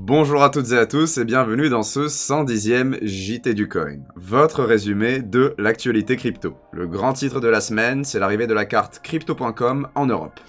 Bonjour à toutes et à tous et bienvenue dans ce 110e JT du Coin, votre résumé de l'actualité crypto. Le grand titre de la semaine, c'est l'arrivée de la carte crypto.com en Europe.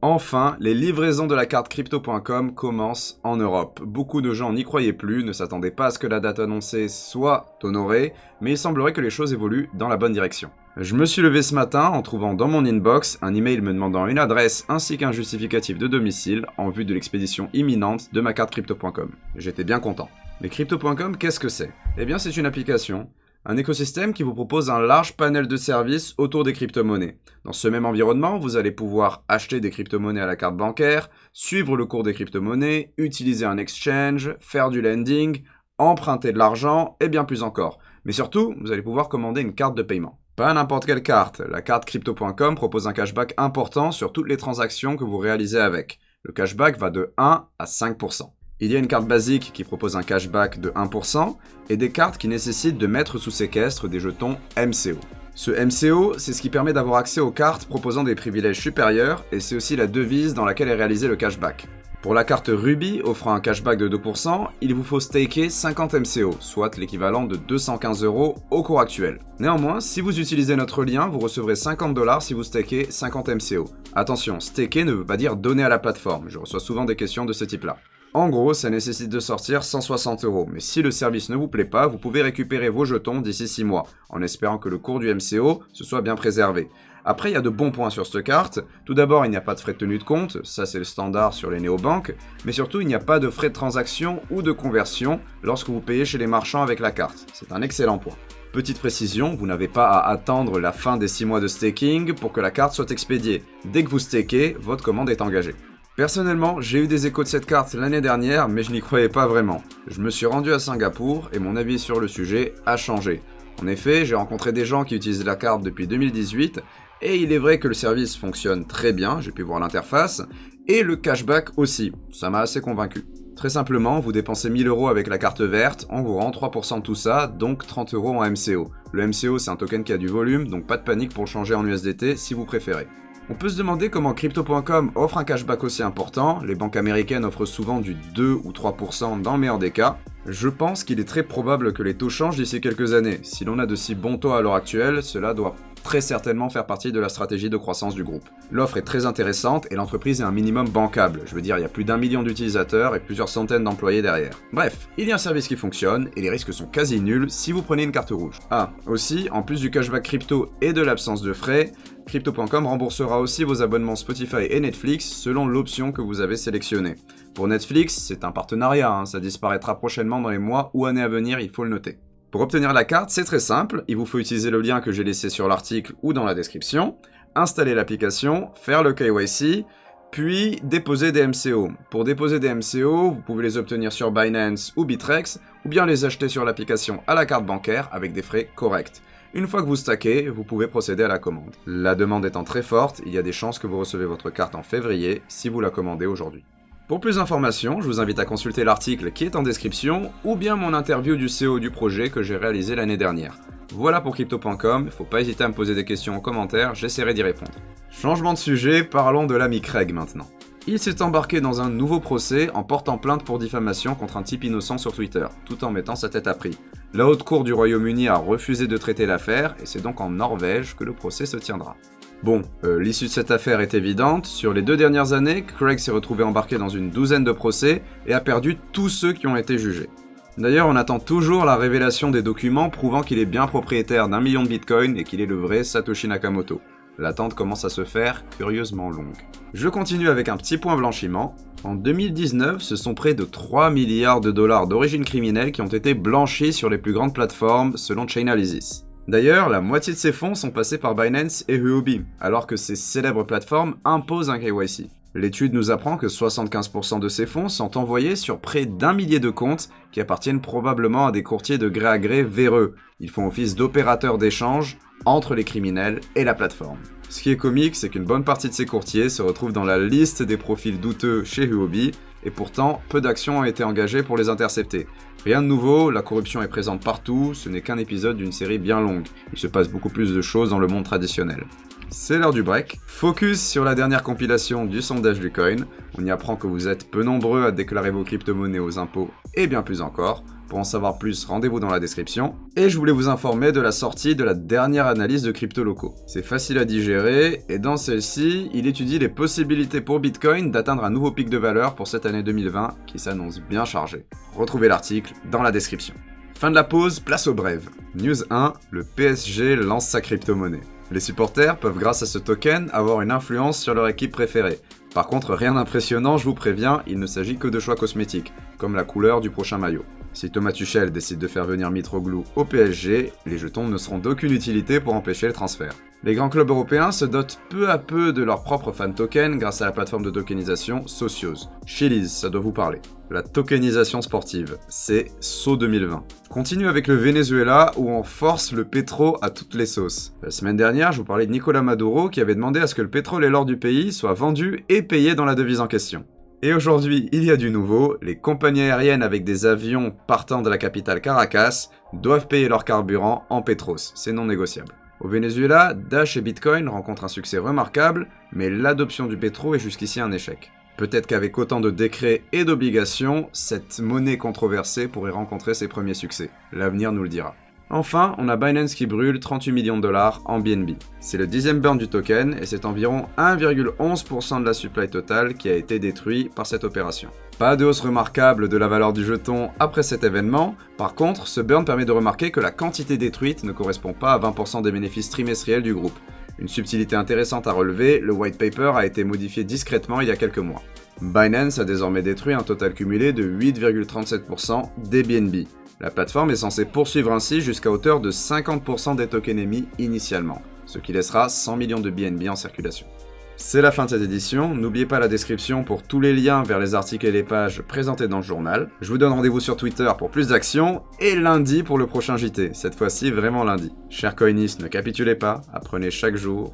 Enfin, les livraisons de la carte crypto.com commencent en Europe. Beaucoup de gens n'y croyaient plus, ne s'attendaient pas à ce que la date annoncée soit honorée, mais il semblerait que les choses évoluent dans la bonne direction. Je me suis levé ce matin en trouvant dans mon inbox un email me demandant une adresse ainsi qu'un justificatif de domicile en vue de l'expédition imminente de ma carte crypto.com. J'étais bien content. Mais crypto.com, qu'est-ce que c'est? Eh bien, c'est une application un écosystème qui vous propose un large panel de services autour des crypto-monnaies. Dans ce même environnement, vous allez pouvoir acheter des crypto-monnaies à la carte bancaire, suivre le cours des crypto-monnaies, utiliser un exchange, faire du lending, emprunter de l'argent et bien plus encore. Mais surtout, vous allez pouvoir commander une carte de paiement. Pas n'importe quelle carte, la carte crypto.com propose un cashback important sur toutes les transactions que vous réalisez avec. Le cashback va de 1 à 5%. Il y a une carte basique qui propose un cashback de 1% et des cartes qui nécessitent de mettre sous séquestre des jetons MCO. Ce MCO, c'est ce qui permet d'avoir accès aux cartes proposant des privilèges supérieurs et c'est aussi la devise dans laquelle est réalisé le cashback. Pour la carte Ruby offrant un cashback de 2%, il vous faut staker 50 MCO, soit l'équivalent de 215 euros au cours actuel. Néanmoins, si vous utilisez notre lien, vous recevrez 50 dollars si vous stakez 50 MCO. Attention, staker ne veut pas dire donner à la plateforme, je reçois souvent des questions de ce type-là. En gros, ça nécessite de sortir 160 euros, mais si le service ne vous plaît pas, vous pouvez récupérer vos jetons d'ici 6 mois, en espérant que le cours du MCO se soit bien préservé. Après, il y a de bons points sur cette carte. Tout d'abord, il n'y a pas de frais de tenue de compte, ça c'est le standard sur les néobanques, mais surtout, il n'y a pas de frais de transaction ou de conversion lorsque vous payez chez les marchands avec la carte. C'est un excellent point. Petite précision, vous n'avez pas à attendre la fin des 6 mois de staking pour que la carte soit expédiée. Dès que vous stakez, votre commande est engagée. Personnellement, j'ai eu des échos de cette carte l'année dernière, mais je n'y croyais pas vraiment. Je me suis rendu à Singapour et mon avis sur le sujet a changé. En effet, j'ai rencontré des gens qui utilisent la carte depuis 2018, et il est vrai que le service fonctionne très bien, j'ai pu voir l'interface, et le cashback aussi, ça m'a assez convaincu. Très simplement, vous dépensez 1000 euros avec la carte verte, on vous rend 3% de tout ça, donc 30 euros en MCO. Le MCO c'est un token qui a du volume, donc pas de panique pour changer en USDT si vous préférez. On peut se demander comment Crypto.com offre un cashback aussi important, les banques américaines offrent souvent du 2 ou 3% dans le meilleur des cas. Je pense qu'il est très probable que les taux changent d'ici quelques années. Si l'on a de si bons taux à l'heure actuelle, cela doit très certainement faire partie de la stratégie de croissance du groupe. L'offre est très intéressante et l'entreprise est un minimum bancable. Je veux dire, il y a plus d'un million d'utilisateurs et plusieurs centaines d'employés derrière. Bref, il y a un service qui fonctionne et les risques sont quasi nuls si vous prenez une carte rouge. Ah, aussi, en plus du cashback crypto et de l'absence de frais, Crypto.com remboursera aussi vos abonnements Spotify et Netflix selon l'option que vous avez sélectionnée. Pour Netflix, c'est un partenariat, hein. ça disparaîtra prochainement dans les mois ou années à venir, il faut le noter. Pour obtenir la carte, c'est très simple, il vous faut utiliser le lien que j'ai laissé sur l'article ou dans la description, installer l'application, faire le KYC, puis déposer des MCO. Pour déposer des MCO, vous pouvez les obtenir sur Binance ou Bitrex, ou bien les acheter sur l'application à la carte bancaire avec des frais corrects. Une fois que vous stackez, vous pouvez procéder à la commande. La demande étant très forte, il y a des chances que vous recevez votre carte en février si vous la commandez aujourd'hui. Pour plus d'informations, je vous invite à consulter l'article qui est en description ou bien mon interview du CEO du projet que j'ai réalisé l'année dernière. Voilà pour crypto.com, faut pas hésiter à me poser des questions en commentaire, j'essaierai d'y répondre. Changement de sujet, parlons de l'ami Craig maintenant. Il s'est embarqué dans un nouveau procès en portant plainte pour diffamation contre un type innocent sur Twitter, tout en mettant sa tête à prix. La haute cour du Royaume-Uni a refusé de traiter l'affaire et c'est donc en Norvège que le procès se tiendra. Bon, euh, l'issue de cette affaire est évidente. Sur les deux dernières années, Craig s'est retrouvé embarqué dans une douzaine de procès et a perdu tous ceux qui ont été jugés. D'ailleurs, on attend toujours la révélation des documents prouvant qu'il est bien propriétaire d'un million de bitcoins et qu'il est le vrai Satoshi Nakamoto. L'attente commence à se faire curieusement longue. Je continue avec un petit point blanchiment. En 2019, ce sont près de 3 milliards de dollars d'origine criminelle qui ont été blanchis sur les plus grandes plateformes selon Chainalysis. D'ailleurs, la moitié de ces fonds sont passés par Binance et Huobi, alors que ces célèbres plateformes imposent un KYC. L'étude nous apprend que 75% de ces fonds sont envoyés sur près d'un millier de comptes qui appartiennent probablement à des courtiers de gré à gré véreux. Ils font office d'opérateurs d'échange entre les criminels et la plateforme. Ce qui est comique, c'est qu'une bonne partie de ces courtiers se retrouvent dans la liste des profils douteux chez Huobi, et pourtant peu d'actions ont été engagées pour les intercepter. Rien de nouveau, la corruption est présente partout, ce n'est qu'un épisode d'une série bien longue. Il se passe beaucoup plus de choses dans le monde traditionnel. C'est l'heure du break. Focus sur la dernière compilation du sondage du coin. On y apprend que vous êtes peu nombreux à déclarer vos crypto-monnaies aux impôts et bien plus encore. Pour en savoir plus, rendez-vous dans la description. Et je voulais vous informer de la sortie de la dernière analyse de crypto locaux. C'est facile à digérer, et dans celle-ci, il étudie les possibilités pour Bitcoin d'atteindre un nouveau pic de valeur pour cette année 2020 qui s'annonce bien chargée. Retrouvez l'article dans la description. Fin de la pause, place au brève. News 1, le PSG lance sa crypto-monnaie. Les supporters peuvent grâce à ce token avoir une influence sur leur équipe préférée. Par contre, rien d'impressionnant, je vous préviens, il ne s'agit que de choix cosmétiques, comme la couleur du prochain maillot. Si Thomas Tuchel décide de faire venir Mitroglou au PSG, les jetons ne seront d'aucune utilité pour empêcher le transfert. Les grands clubs européens se dotent peu à peu de leur propre fan token grâce à la plateforme de tokenisation Socios. Chili's, ça doit vous parler. La tokenisation sportive, c'est SO 2020. Continue avec le Venezuela où on force le pétro à toutes les sauces. La semaine dernière, je vous parlais de Nicolas Maduro qui avait demandé à ce que le pétrole et l'or du pays soient vendus et payés dans la devise en question. Et aujourd'hui, il y a du nouveau, les compagnies aériennes avec des avions partant de la capitale Caracas doivent payer leur carburant en pétros, c'est non négociable. Au Venezuela, Dash et Bitcoin rencontrent un succès remarquable, mais l'adoption du pétro est jusqu'ici un échec. Peut-être qu'avec autant de décrets et d'obligations, cette monnaie controversée pourrait rencontrer ses premiers succès. L'avenir nous le dira. Enfin, on a Binance qui brûle 38 millions de dollars en BNB. C'est le dixième burn du token et c'est environ 1,11% de la supply totale qui a été détruit par cette opération. Pas de hausse remarquable de la valeur du jeton après cet événement, par contre, ce burn permet de remarquer que la quantité détruite ne correspond pas à 20% des bénéfices trimestriels du groupe. Une subtilité intéressante à relever, le white paper a été modifié discrètement il y a quelques mois. Binance a désormais détruit un total cumulé de 8,37% des BNB. La plateforme est censée poursuivre ainsi jusqu'à hauteur de 50% des tokens émis initialement, ce qui laissera 100 millions de BNB en circulation. C'est la fin de cette édition, n'oubliez pas la description pour tous les liens vers les articles et les pages présentés dans le journal. Je vous donne rendez-vous sur Twitter pour plus d'actions, et lundi pour le prochain JT, cette fois-ci vraiment lundi. Chers coinistes, ne capitulez pas, apprenez chaque jour,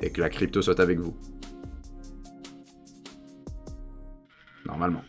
et que la crypto soit avec vous. Normalement.